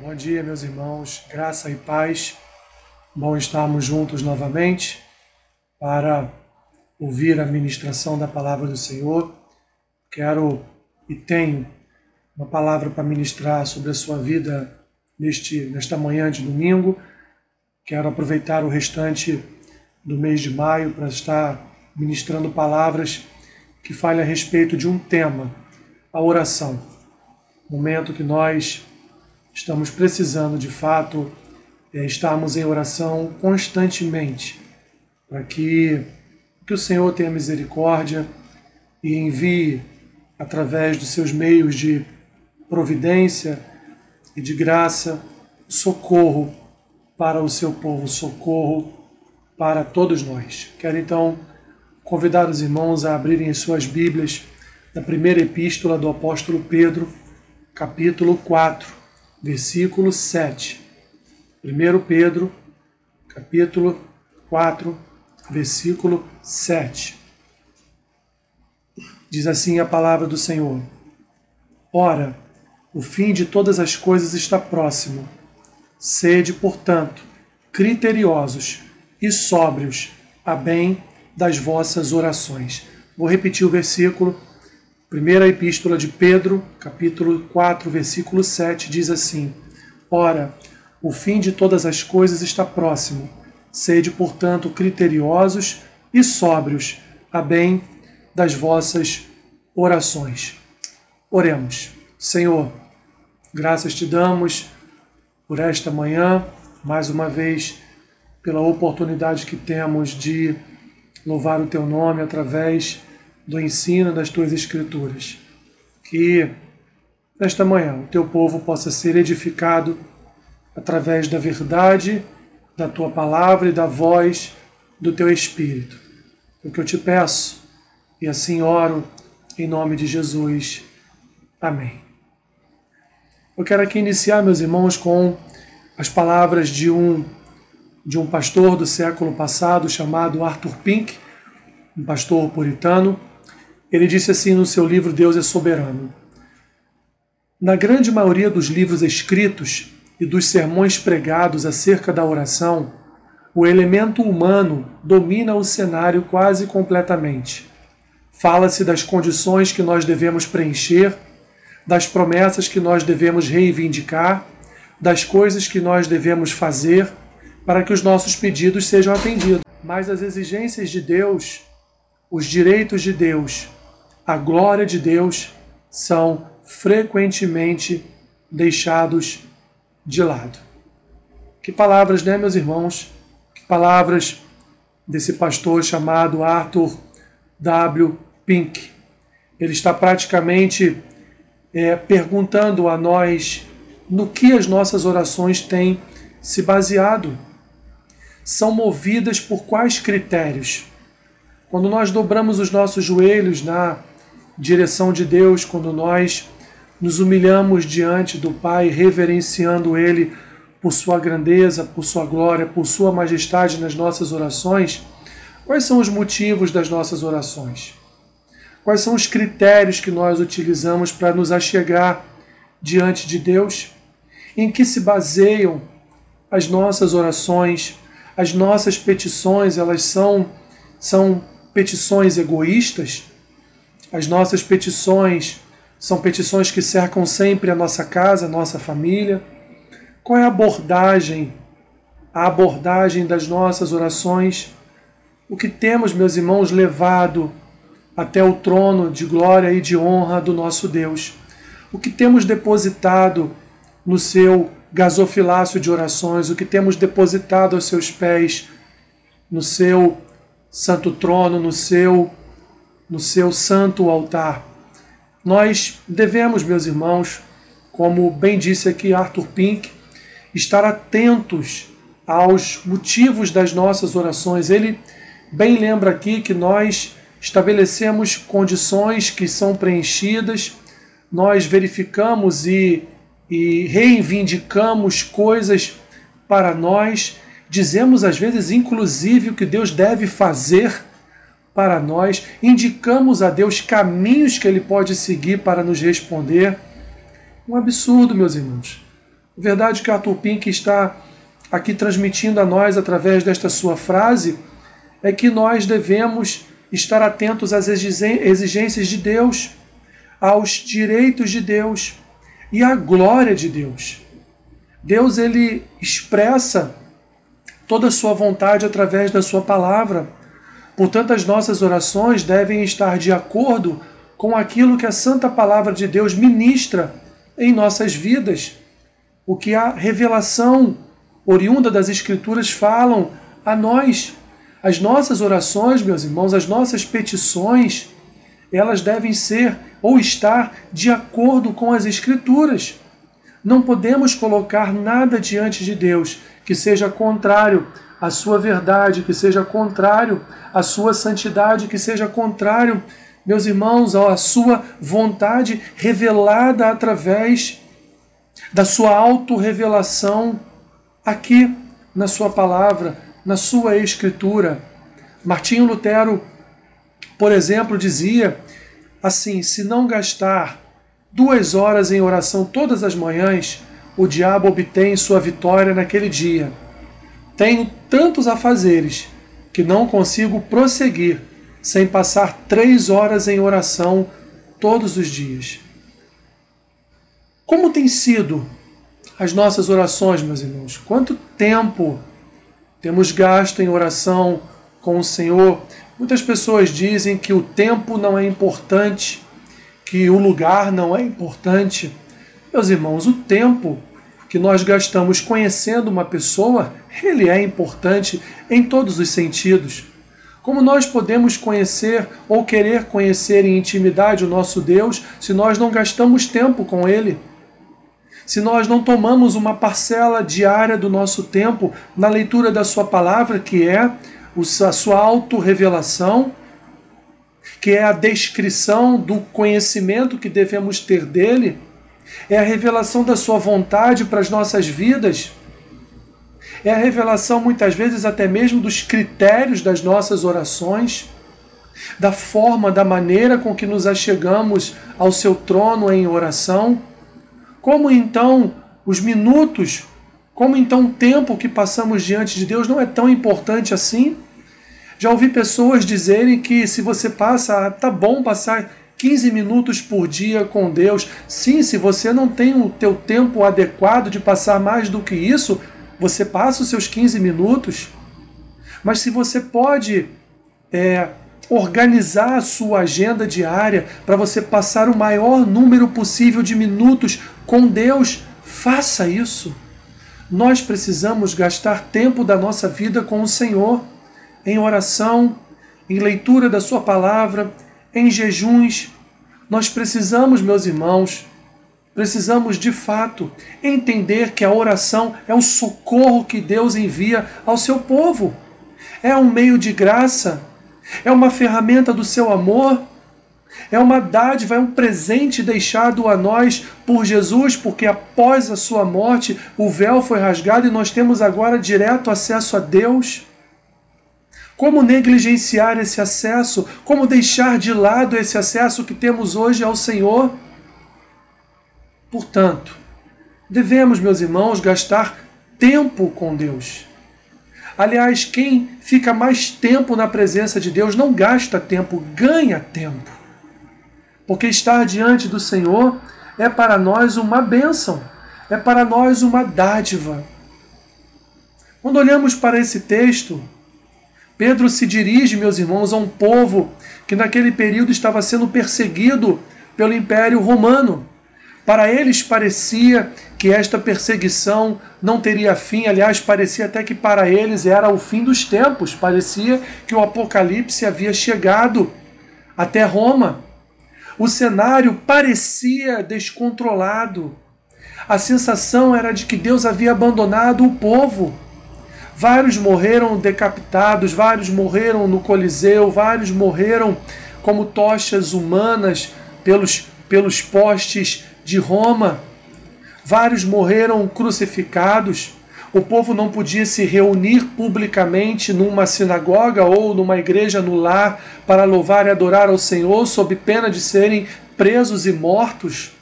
Bom dia, meus irmãos, graça e paz. Bom estarmos juntos novamente para ouvir a ministração da palavra do Senhor. Quero e tenho uma palavra para ministrar sobre a sua vida neste, nesta manhã de domingo. Quero aproveitar o restante do mês de maio para estar ministrando palavras que falem a respeito de um tema, a oração. Momento que nós estamos precisando de fato é, estarmos em oração constantemente, para que, que o Senhor tenha misericórdia e envie, através dos seus meios de providência e de graça, socorro para o seu povo, socorro para todos nós. Quero então convidar os irmãos a abrirem as suas Bíblias na primeira epístola do apóstolo Pedro, capítulo 4, versículo 7. 1 Pedro, capítulo 4, versículo 7. Diz assim a palavra do Senhor: Ora, o fim de todas as coisas está próximo. Sede, portanto, criteriosos e sóbrios a bem das vossas orações. Vou repetir o versículo. Primeira epístola de Pedro, capítulo 4, versículo 7, diz assim: Ora, o fim de todas as coisas está próximo. Sede, portanto, criteriosos e sóbrios a bem das vossas orações. Oremos. Senhor, graças te damos por esta manhã, mais uma vez pela oportunidade que temos de louvar o teu nome através do ensino das tuas escrituras. Que nesta manhã o teu povo possa ser edificado através da verdade da tua palavra e da voz do teu espírito. É o que eu te peço e assim oro em nome de Jesus. Amém. Eu quero aqui iniciar, meus irmãos, com as palavras de um de um pastor do século passado chamado Arthur Pink, um pastor puritano. Ele disse assim no seu livro Deus é Soberano: Na grande maioria dos livros escritos e dos sermões pregados acerca da oração, o elemento humano domina o cenário quase completamente. Fala-se das condições que nós devemos preencher, das promessas que nós devemos reivindicar, das coisas que nós devemos fazer para que os nossos pedidos sejam atendidos. Mas as exigências de Deus, os direitos de Deus, a glória de Deus são frequentemente deixados de lado. Que palavras, né, meus irmãos? Que palavras desse pastor chamado Arthur W. Pink. Ele está praticamente é, perguntando a nós no que as nossas orações têm se baseado são movidas por quais critérios? Quando nós dobramos os nossos joelhos na direção de Deus, quando nós nos humilhamos diante do Pai, reverenciando Ele por sua grandeza, por sua glória, por sua majestade nas nossas orações, quais são os motivos das nossas orações? Quais são os critérios que nós utilizamos para nos achegar diante de Deus? Em que se baseiam as nossas orações? as nossas petições elas são, são petições egoístas, as nossas petições são petições que cercam sempre a nossa casa, a nossa família. Qual é a abordagem, a abordagem das nossas orações? O que temos, meus irmãos, levado até o trono de glória e de honra do nosso Deus? O que temos depositado no seu gasofilácio de orações, o que temos depositado aos seus pés, no seu santo trono, no seu no seu santo altar. Nós devemos, meus irmãos, como bem disse aqui Arthur Pink, estar atentos aos motivos das nossas orações. Ele bem lembra aqui que nós estabelecemos condições que são preenchidas, nós verificamos e e reivindicamos coisas para nós, dizemos às vezes, inclusive, o que Deus deve fazer para nós, indicamos a Deus caminhos que Ele pode seguir para nos responder. Um absurdo, meus irmãos. Verdade que Arthur Pink está aqui transmitindo a nós através desta sua frase é que nós devemos estar atentos às exigências de Deus, aos direitos de Deus e à glória de Deus. Deus ele expressa toda a sua vontade através da sua palavra. Portanto, as nossas orações devem estar de acordo com aquilo que a santa palavra de Deus ministra em nossas vidas, o que a revelação oriunda das escrituras falam a nós. As nossas orações, meus irmãos, as nossas petições, elas devem ser ou estar de acordo com as Escrituras. Não podemos colocar nada diante de Deus que seja contrário à sua verdade, que seja contrário à sua santidade, que seja contrário, meus irmãos, à sua vontade revelada através da sua autorrevelação aqui na sua palavra, na sua escritura. Martinho Lutero, por exemplo, dizia assim: se não gastar duas horas em oração todas as manhãs, o diabo obtém sua vitória naquele dia. Tenho tantos afazeres que não consigo prosseguir sem passar três horas em oração todos os dias. Como tem sido as nossas orações, meus irmãos? Quanto tempo temos gasto em oração com o Senhor? Muitas pessoas dizem que o tempo não é importante, que o lugar não é importante. Meus irmãos, o tempo que nós gastamos conhecendo uma pessoa, ele é importante em todos os sentidos. Como nós podemos conhecer ou querer conhecer em intimidade o nosso Deus se nós não gastamos tempo com Ele? Se nós não tomamos uma parcela diária do nosso tempo na leitura da Sua palavra, que é a sua autorrevelação, que é a descrição do conhecimento que devemos ter dele, é a revelação da sua vontade para as nossas vidas, é a revelação muitas vezes até mesmo dos critérios das nossas orações, da forma, da maneira com que nos achegamos ao seu trono em oração. Como então os minutos, como então o tempo que passamos diante de Deus não é tão importante assim? Já ouvi pessoas dizerem que se você passa, tá bom passar 15 minutos por dia com Deus. Sim, se você não tem o teu tempo adequado de passar mais do que isso, você passa os seus 15 minutos. Mas se você pode é, organizar a sua agenda diária para você passar o maior número possível de minutos com Deus, faça isso. Nós precisamos gastar tempo da nossa vida com o Senhor em oração, em leitura da Sua palavra, em jejuns. Nós precisamos, meus irmãos, precisamos de fato entender que a oração é o socorro que Deus envia ao seu povo. É um meio de graça, é uma ferramenta do seu amor, é uma dádiva, é um presente deixado a nós por Jesus, porque após a sua morte o véu foi rasgado e nós temos agora direto acesso a Deus. Como negligenciar esse acesso? Como deixar de lado esse acesso que temos hoje ao Senhor? Portanto, devemos, meus irmãos, gastar tempo com Deus. Aliás, quem fica mais tempo na presença de Deus não gasta tempo, ganha tempo. Porque estar diante do Senhor é para nós uma bênção, é para nós uma dádiva. Quando olhamos para esse texto, Pedro se dirige, meus irmãos, a um povo que naquele período estava sendo perseguido pelo Império Romano. Para eles parecia que esta perseguição não teria fim, aliás, parecia até que para eles era o fim dos tempos, parecia que o Apocalipse havia chegado até Roma. O cenário parecia descontrolado. A sensação era de que Deus havia abandonado o povo. Vários morreram decapitados, vários morreram no Coliseu, vários morreram como tochas humanas pelos, pelos postes de Roma. Vários morreram crucificados. O povo não podia se reunir publicamente numa sinagoga ou numa igreja no lar para louvar e adorar ao Senhor, sob pena de serem presos e mortos.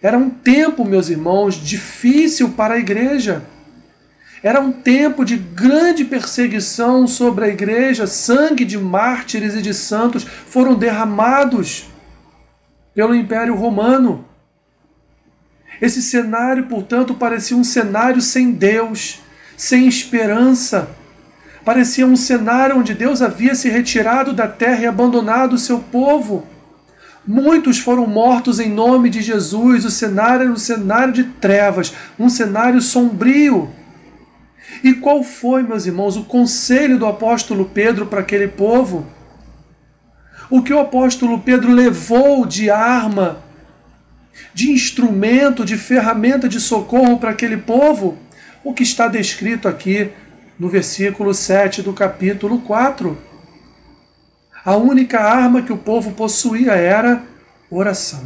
Era um tempo, meus irmãos, difícil para a igreja. Era um tempo de grande perseguição sobre a igreja, sangue de mártires e de santos foram derramados pelo Império Romano. Esse cenário, portanto, parecia um cenário sem Deus, sem esperança. Parecia um cenário onde Deus havia se retirado da terra e abandonado o seu povo. Muitos foram mortos em nome de Jesus. O cenário era um cenário de trevas, um cenário sombrio. E qual foi, meus irmãos, o conselho do apóstolo Pedro para aquele povo? O que o apóstolo Pedro levou de arma, de instrumento, de ferramenta de socorro para aquele povo? O que está descrito aqui no versículo 7 do capítulo 4. A única arma que o povo possuía era oração.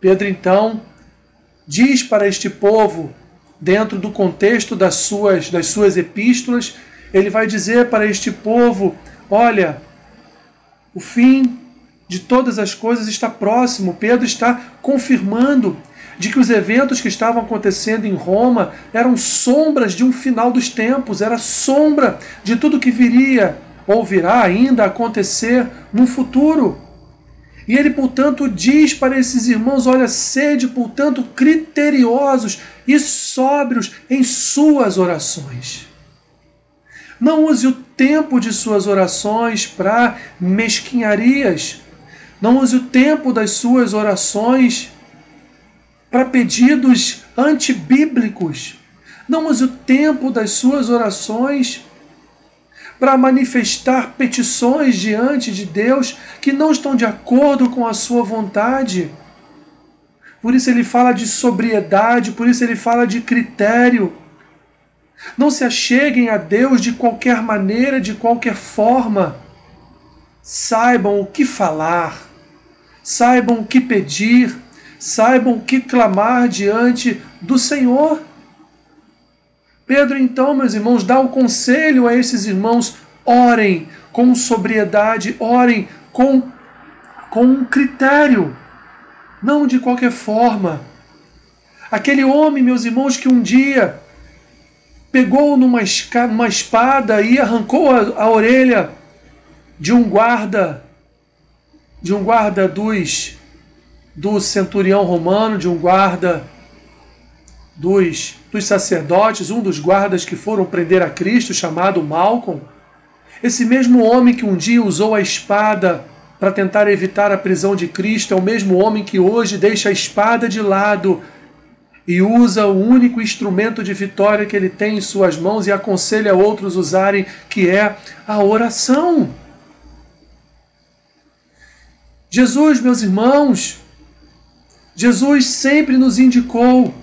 Pedro então diz para este povo dentro do contexto das suas, das suas epístolas, ele vai dizer para este povo: olha, o fim de todas as coisas está próximo. Pedro está confirmando de que os eventos que estavam acontecendo em Roma eram sombras de um final dos tempos, era sombra de tudo que viria ou virá ainda acontecer no futuro. E ele, portanto, diz para esses irmãos: olha, sede, portanto, criteriosos e sóbrios em suas orações. Não use o tempo de suas orações para mesquinharias. Não use o tempo das suas orações para pedidos antibíblicos. Não use o tempo das suas orações para manifestar petições diante de Deus que não estão de acordo com a sua vontade. Por isso ele fala de sobriedade, por isso ele fala de critério. Não se acheguem a Deus de qualquer maneira, de qualquer forma. Saibam o que falar, saibam o que pedir, saibam o que clamar diante do Senhor. Pedro, então, meus irmãos, dá o conselho a esses irmãos: orem com sobriedade, orem com, com um critério, não de qualquer forma. Aquele homem, meus irmãos, que um dia pegou numa, espada e arrancou a, a orelha de um guarda, de um guarda dos do centurião romano, de um guarda dos, dos sacerdotes, um dos guardas que foram prender a Cristo, chamado Malcolm, esse mesmo homem que um dia usou a espada para tentar evitar a prisão de Cristo, é o mesmo homem que hoje deixa a espada de lado e usa o único instrumento de vitória que ele tem em suas mãos e aconselha outros usarem, que é a oração. Jesus, meus irmãos, Jesus sempre nos indicou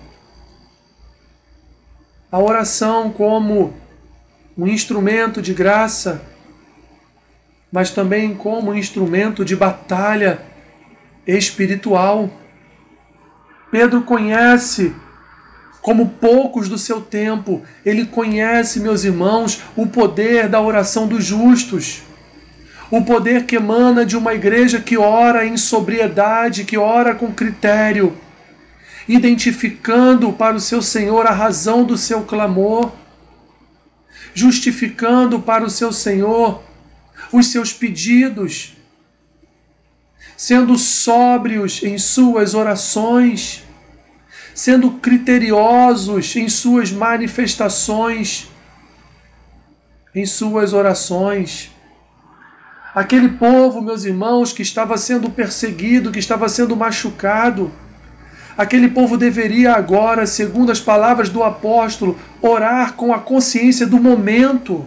a oração como um instrumento de graça, mas também como um instrumento de batalha espiritual. Pedro conhece, como poucos do seu tempo, ele conhece, meus irmãos, o poder da oração dos justos. O poder que emana de uma igreja que ora em sobriedade, que ora com critério, identificando para o seu Senhor a razão do seu clamor, justificando para o seu Senhor os seus pedidos, sendo sóbrios em suas orações, sendo criteriosos em suas manifestações, em suas orações. Aquele povo, meus irmãos, que estava sendo perseguido, que estava sendo machucado, Aquele povo deveria agora, segundo as palavras do apóstolo, orar com a consciência do momento.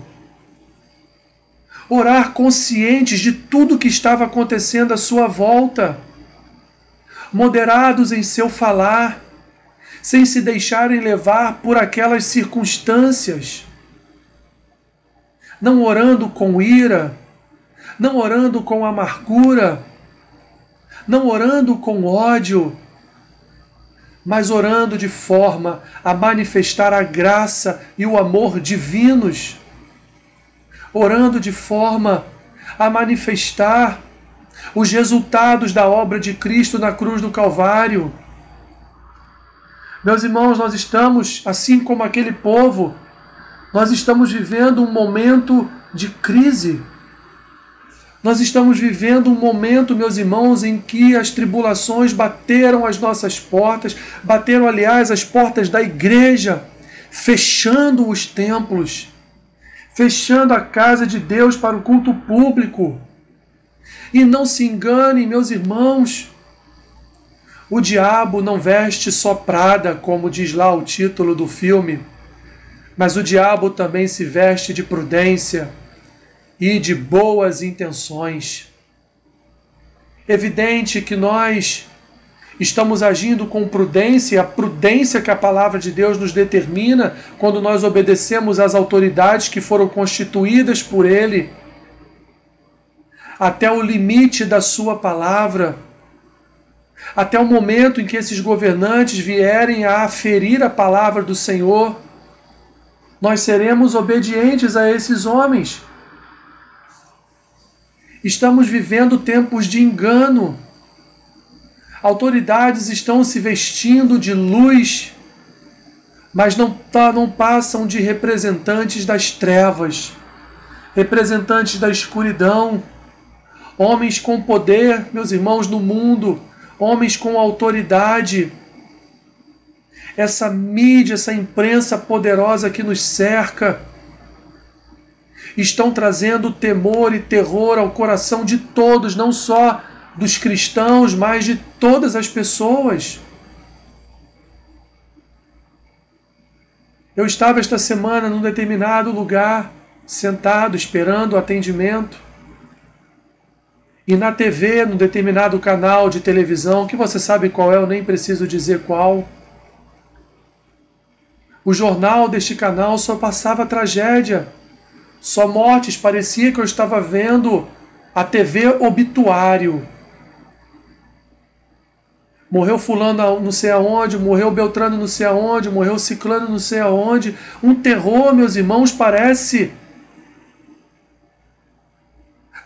Orar conscientes de tudo que estava acontecendo à sua volta. Moderados em seu falar, sem se deixarem levar por aquelas circunstâncias. Não orando com ira, não orando com amargura, não orando com ódio mas orando de forma a manifestar a graça e o amor divinos, orando de forma a manifestar os resultados da obra de Cristo na cruz do Calvário, Meus irmãos, nós estamos, assim como aquele povo, nós estamos vivendo um momento de crise. Nós estamos vivendo um momento, meus irmãos, em que as tribulações bateram as nossas portas, bateram, aliás, as portas da igreja, fechando os templos, fechando a casa de Deus para o culto público. E não se enganem, meus irmãos, o diabo não veste só prada, como diz lá o título do filme, mas o diabo também se veste de prudência e de boas intenções. Evidente que nós estamos agindo com prudência, a prudência que a palavra de Deus nos determina quando nós obedecemos às autoridades que foram constituídas por Ele, até o limite da Sua palavra até o momento em que esses governantes vierem a aferir a palavra do Senhor, nós seremos obedientes a esses homens. Estamos vivendo tempos de engano. Autoridades estão se vestindo de luz, mas não, tá, não passam de representantes das trevas, representantes da escuridão, homens com poder, meus irmãos, no mundo homens com autoridade, essa mídia, essa imprensa poderosa que nos cerca, estão trazendo temor e terror ao coração de todos, não só dos cristãos, mas de todas as pessoas. Eu estava esta semana num determinado lugar, sentado, esperando o atendimento e na TV, num determinado canal de televisão, que você sabe qual é, eu nem preciso dizer qual. O jornal deste canal só passava tragédia, só mortes, parecia que eu estava vendo a TV obituário. Morreu fulano não sei aonde, morreu Beltrano não sei aonde, morreu Ciclano não sei aonde. Um terror, meus irmãos, parece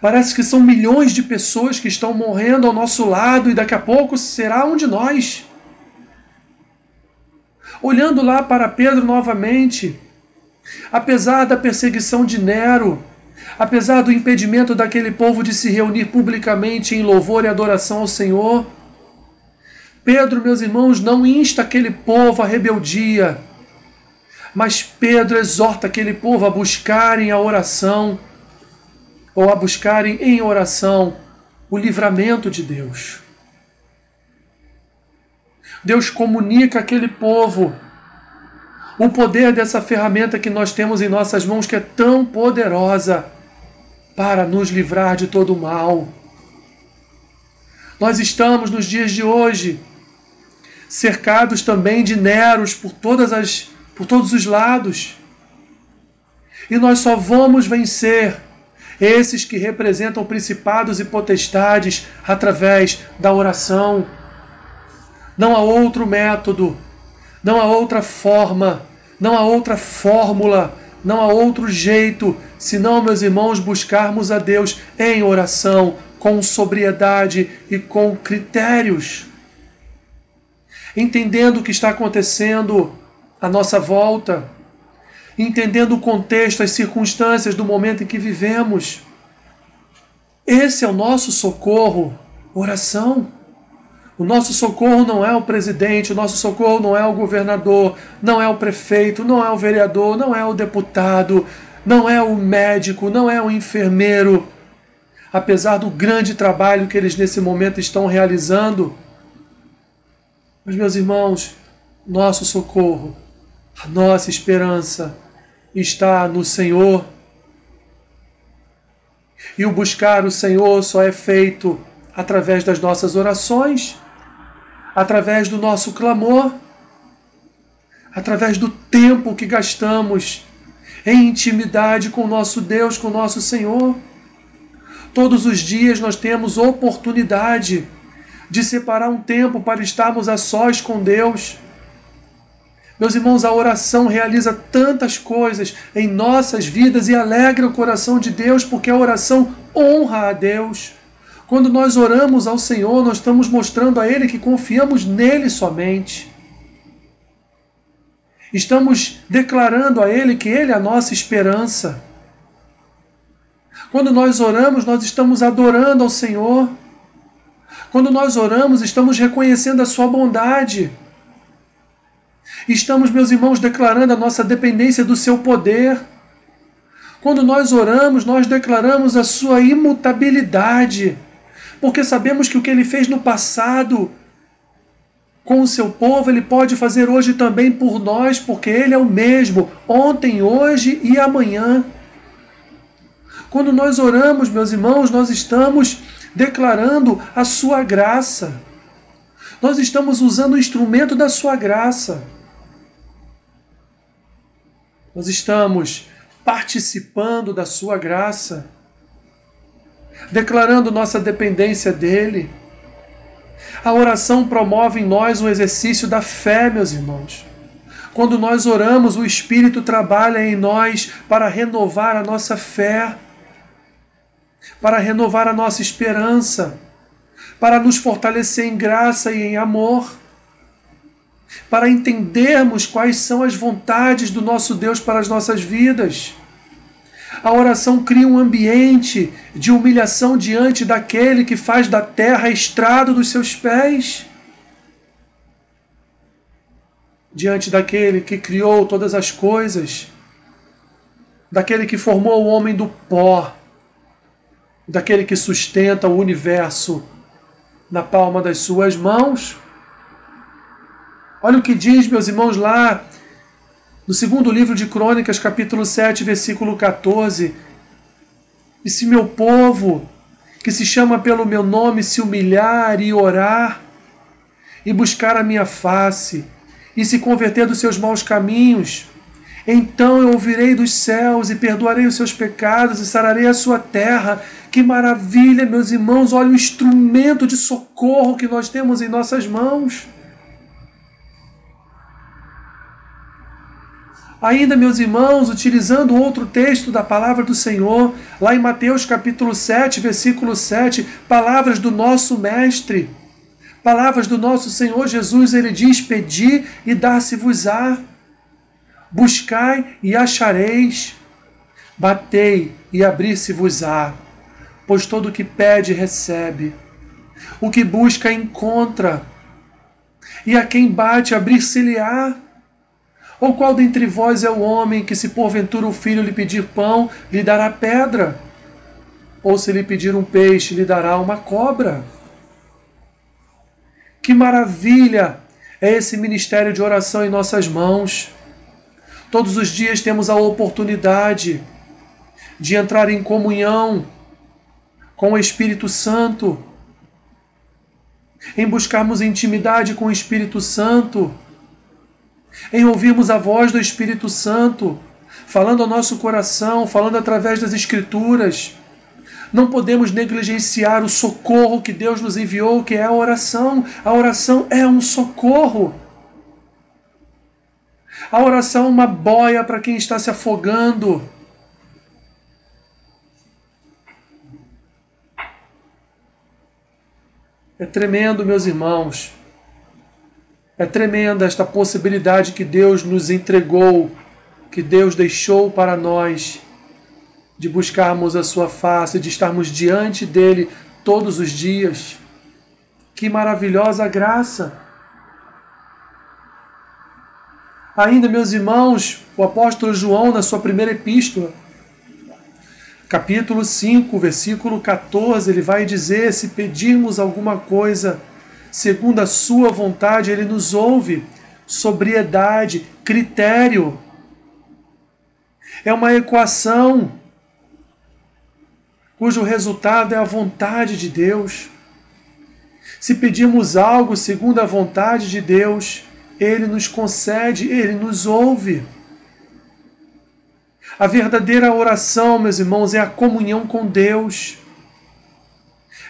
Parece que são milhões de pessoas que estão morrendo ao nosso lado e daqui a pouco será um de nós. Olhando lá para Pedro novamente, apesar da perseguição de Nero, apesar do impedimento daquele povo de se reunir publicamente em louvor e adoração ao Senhor, Pedro, meus irmãos, não insta aquele povo à rebeldia, mas Pedro exorta aquele povo a buscarem a oração ou a buscarem em oração o livramento de Deus. Deus comunica àquele povo o poder dessa ferramenta que nós temos em nossas mãos, que é tão poderosa para nos livrar de todo o mal. Nós estamos nos dias de hoje cercados também de Neros por todas as por todos os lados. E nós só vamos vencer esses que representam principados e potestades através da oração. Não há outro método, não há outra forma, não há outra fórmula, não há outro jeito, senão, meus irmãos, buscarmos a Deus em oração, com sobriedade e com critérios. Entendendo o que está acontecendo à nossa volta, entendendo o contexto, as circunstâncias do momento em que vivemos. Esse é o nosso socorro, oração. O nosso socorro não é o presidente, o nosso socorro não é o governador, não é o prefeito, não é o vereador, não é o deputado, não é o médico, não é o enfermeiro. Apesar do grande trabalho que eles nesse momento estão realizando. Mas, meus irmãos, nosso socorro, a nossa esperança está no Senhor. E o buscar o Senhor só é feito através das nossas orações, através do nosso clamor, através do tempo que gastamos em intimidade com o nosso Deus, com o nosso Senhor. Todos os dias nós temos oportunidade de separar um tempo para estarmos a sós com Deus meus irmãos, a oração realiza tantas coisas em nossas vidas e alegra o coração de Deus, porque a oração honra a Deus. Quando nós oramos ao Senhor, nós estamos mostrando a Ele que confiamos nele somente. Estamos declarando a Ele que Ele é a nossa esperança. Quando nós oramos, nós estamos adorando ao Senhor. Quando nós oramos, estamos reconhecendo a Sua bondade. Estamos, meus irmãos, declarando a nossa dependência do Seu poder. Quando nós oramos, nós declaramos a Sua imutabilidade, porque sabemos que o que Ele fez no passado com o seu povo, ele pode fazer hoje também por nós, porque ele é o mesmo, ontem, hoje e amanhã. Quando nós oramos, meus irmãos, nós estamos declarando a sua graça. Nós estamos usando o instrumento da sua graça. Nós estamos participando da sua graça, declarando nossa dependência dele a oração promove em nós um exercício da fé, meus irmãos. Quando nós oramos, o Espírito trabalha em nós para renovar a nossa fé, para renovar a nossa esperança, para nos fortalecer em graça e em amor, para entendermos quais são as vontades do nosso Deus para as nossas vidas. A oração cria um ambiente de humilhação diante daquele que faz da terra estrado dos seus pés. Diante daquele que criou todas as coisas, daquele que formou o homem do pó, daquele que sustenta o universo na palma das suas mãos. Olha o que diz, meus irmãos, lá no segundo livro de Crônicas, capítulo 7, versículo 14, e se meu povo, que se chama pelo meu nome, se humilhar e orar, e buscar a minha face, e se converter dos seus maus caminhos, então eu ouvirei dos céus e perdoarei os seus pecados e sararei a sua terra. Que maravilha, meus irmãos! Olha o instrumento de socorro que nós temos em nossas mãos. Ainda, meus irmãos, utilizando outro texto da palavra do Senhor, lá em Mateus capítulo 7, versículo 7, palavras do nosso Mestre, palavras do nosso Senhor Jesus, ele diz: Pedi e dar-se-vos-á, buscai e achareis, batei e abrir-se-vos-á, pois todo o que pede recebe, o que busca encontra, e a quem bate abrir-se-lhe-á. Ou qual dentre vós é o homem que, se porventura o filho lhe pedir pão, lhe dará pedra? Ou se lhe pedir um peixe, lhe dará uma cobra? Que maravilha é esse ministério de oração em nossas mãos. Todos os dias temos a oportunidade de entrar em comunhão com o Espírito Santo, em buscarmos intimidade com o Espírito Santo em ouvirmos a voz do Espírito Santo, falando ao nosso coração, falando através das Escrituras. Não podemos negligenciar o socorro que Deus nos enviou, que é a oração. A oração é um socorro. A oração é uma boia para quem está se afogando. É tremendo, meus irmãos. É tremenda esta possibilidade que Deus nos entregou, que Deus deixou para nós, de buscarmos a Sua face, de estarmos diante dele todos os dias. Que maravilhosa graça! Ainda, meus irmãos, o apóstolo João, na sua primeira epístola, capítulo 5, versículo 14, ele vai dizer: Se pedirmos alguma coisa segundo a sua vontade, ele nos ouve. Sobriedade, critério. É uma equação cujo resultado é a vontade de Deus. Se pedirmos algo segundo a vontade de Deus, ele nos concede, ele nos ouve. A verdadeira oração, meus irmãos, é a comunhão com Deus.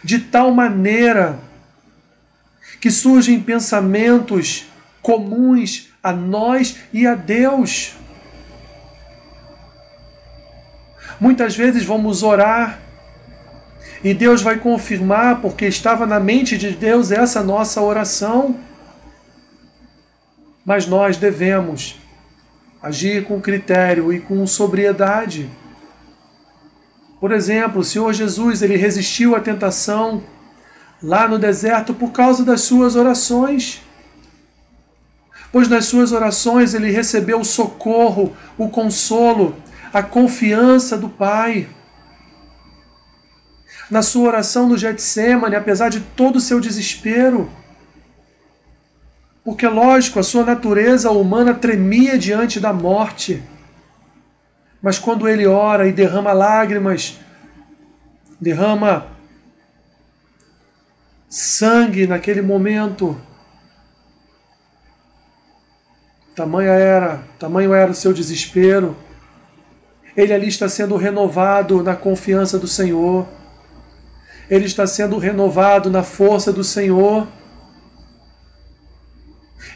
De tal maneira que surgem pensamentos comuns a nós e a Deus. Muitas vezes vamos orar e Deus vai confirmar, porque estava na mente de Deus essa nossa oração. Mas nós devemos agir com critério e com sobriedade. Por exemplo, o Senhor Jesus ele resistiu à tentação lá no deserto por causa das suas orações. Pois nas suas orações ele recebeu o socorro, o consolo, a confiança do Pai. Na sua oração no Getsemane, apesar de todo o seu desespero, porque, lógico, a sua natureza humana tremia diante da morte. Mas quando ele ora e derrama lágrimas, derrama sangue naquele momento, tamanho era, tamanho era o seu desespero. Ele ali está sendo renovado na confiança do Senhor. Ele está sendo renovado na força do Senhor.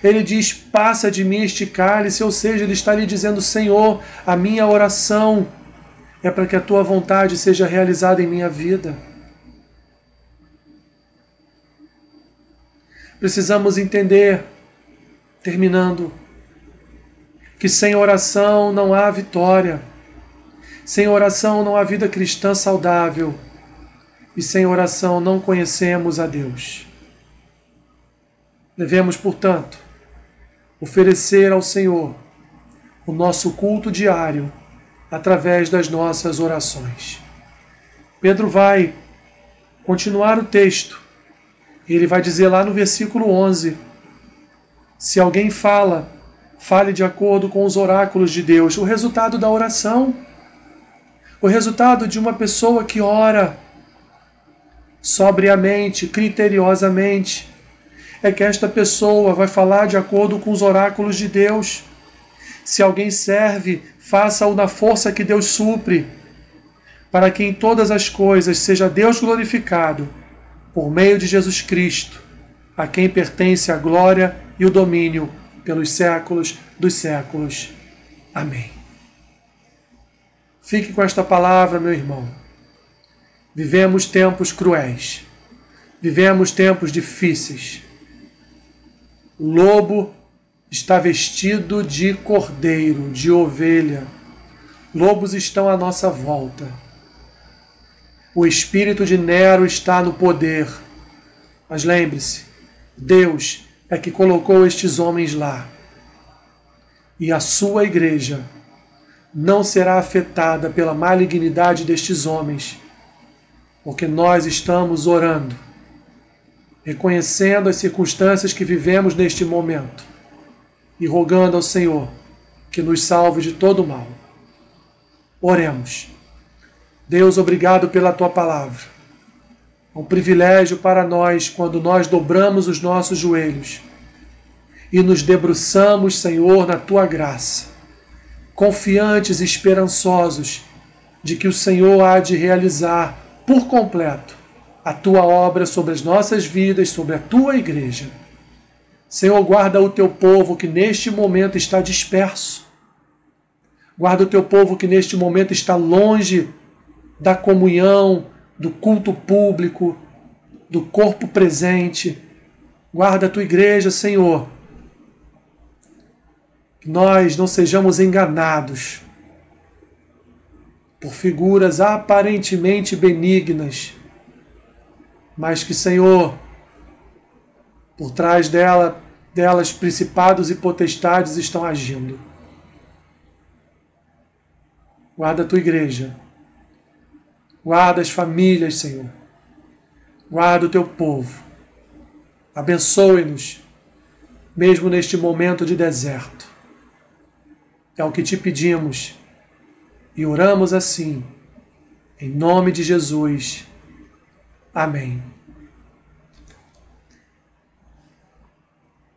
Ele diz: Passa de mim este cálice, ou seja, ele está lhe dizendo: Senhor, a minha oração é para que a tua vontade seja realizada em minha vida. Precisamos entender, terminando, que sem oração não há vitória, sem oração não há vida cristã saudável, e sem oração não conhecemos a Deus. Devemos, portanto, oferecer ao Senhor o nosso culto diário através das nossas orações. Pedro vai continuar o texto. Ele vai dizer lá no versículo 11: Se alguém fala, fale de acordo com os oráculos de Deus. O resultado da oração, o resultado de uma pessoa que ora sobriamente, criteriosamente, é que esta pessoa vai falar de acordo com os oráculos de Deus. Se alguém serve, faça-o na força que Deus supre, para que em todas as coisas seja Deus glorificado, por meio de Jesus Cristo, a quem pertence a glória e o domínio pelos séculos dos séculos. Amém. Fique com esta palavra, meu irmão. Vivemos tempos cruéis. Vivemos tempos difíceis. O lobo está vestido de cordeiro, de ovelha. Lobos estão à nossa volta. O espírito de Nero está no poder. Mas lembre-se, Deus é que colocou estes homens lá. E a sua igreja não será afetada pela malignidade destes homens, porque nós estamos orando reconhecendo as circunstâncias que vivemos neste momento e rogando ao Senhor que nos salve de todo mal. Oremos. Deus, obrigado pela tua palavra. É um privilégio para nós quando nós dobramos os nossos joelhos e nos debruçamos, Senhor, na tua graça, confiantes e esperançosos de que o Senhor há de realizar por completo a tua obra sobre as nossas vidas, sobre a tua igreja. Senhor, guarda o teu povo que neste momento está disperso. Guarda o teu povo que neste momento está longe da comunhão, do culto público, do corpo presente. Guarda a tua igreja, Senhor. Que nós não sejamos enganados por figuras aparentemente benignas mas que, Senhor, por trás dela, delas, principados e potestades estão agindo. Guarda a tua igreja. Guarda as famílias, Senhor. Guarda o teu povo. Abençoe-nos, mesmo neste momento de deserto. É o que te pedimos e oramos assim, em nome de Jesus. Amém.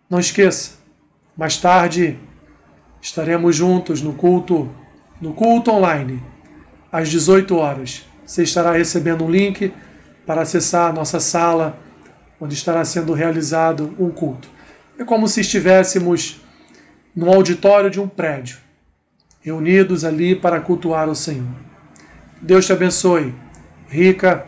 Não esqueça, mais tarde estaremos juntos no culto, no culto online, às 18 horas. Você estará recebendo um link para acessar a nossa sala, onde estará sendo realizado um culto. É como se estivéssemos no auditório de um prédio, reunidos ali para cultuar o Senhor. Deus te abençoe, rica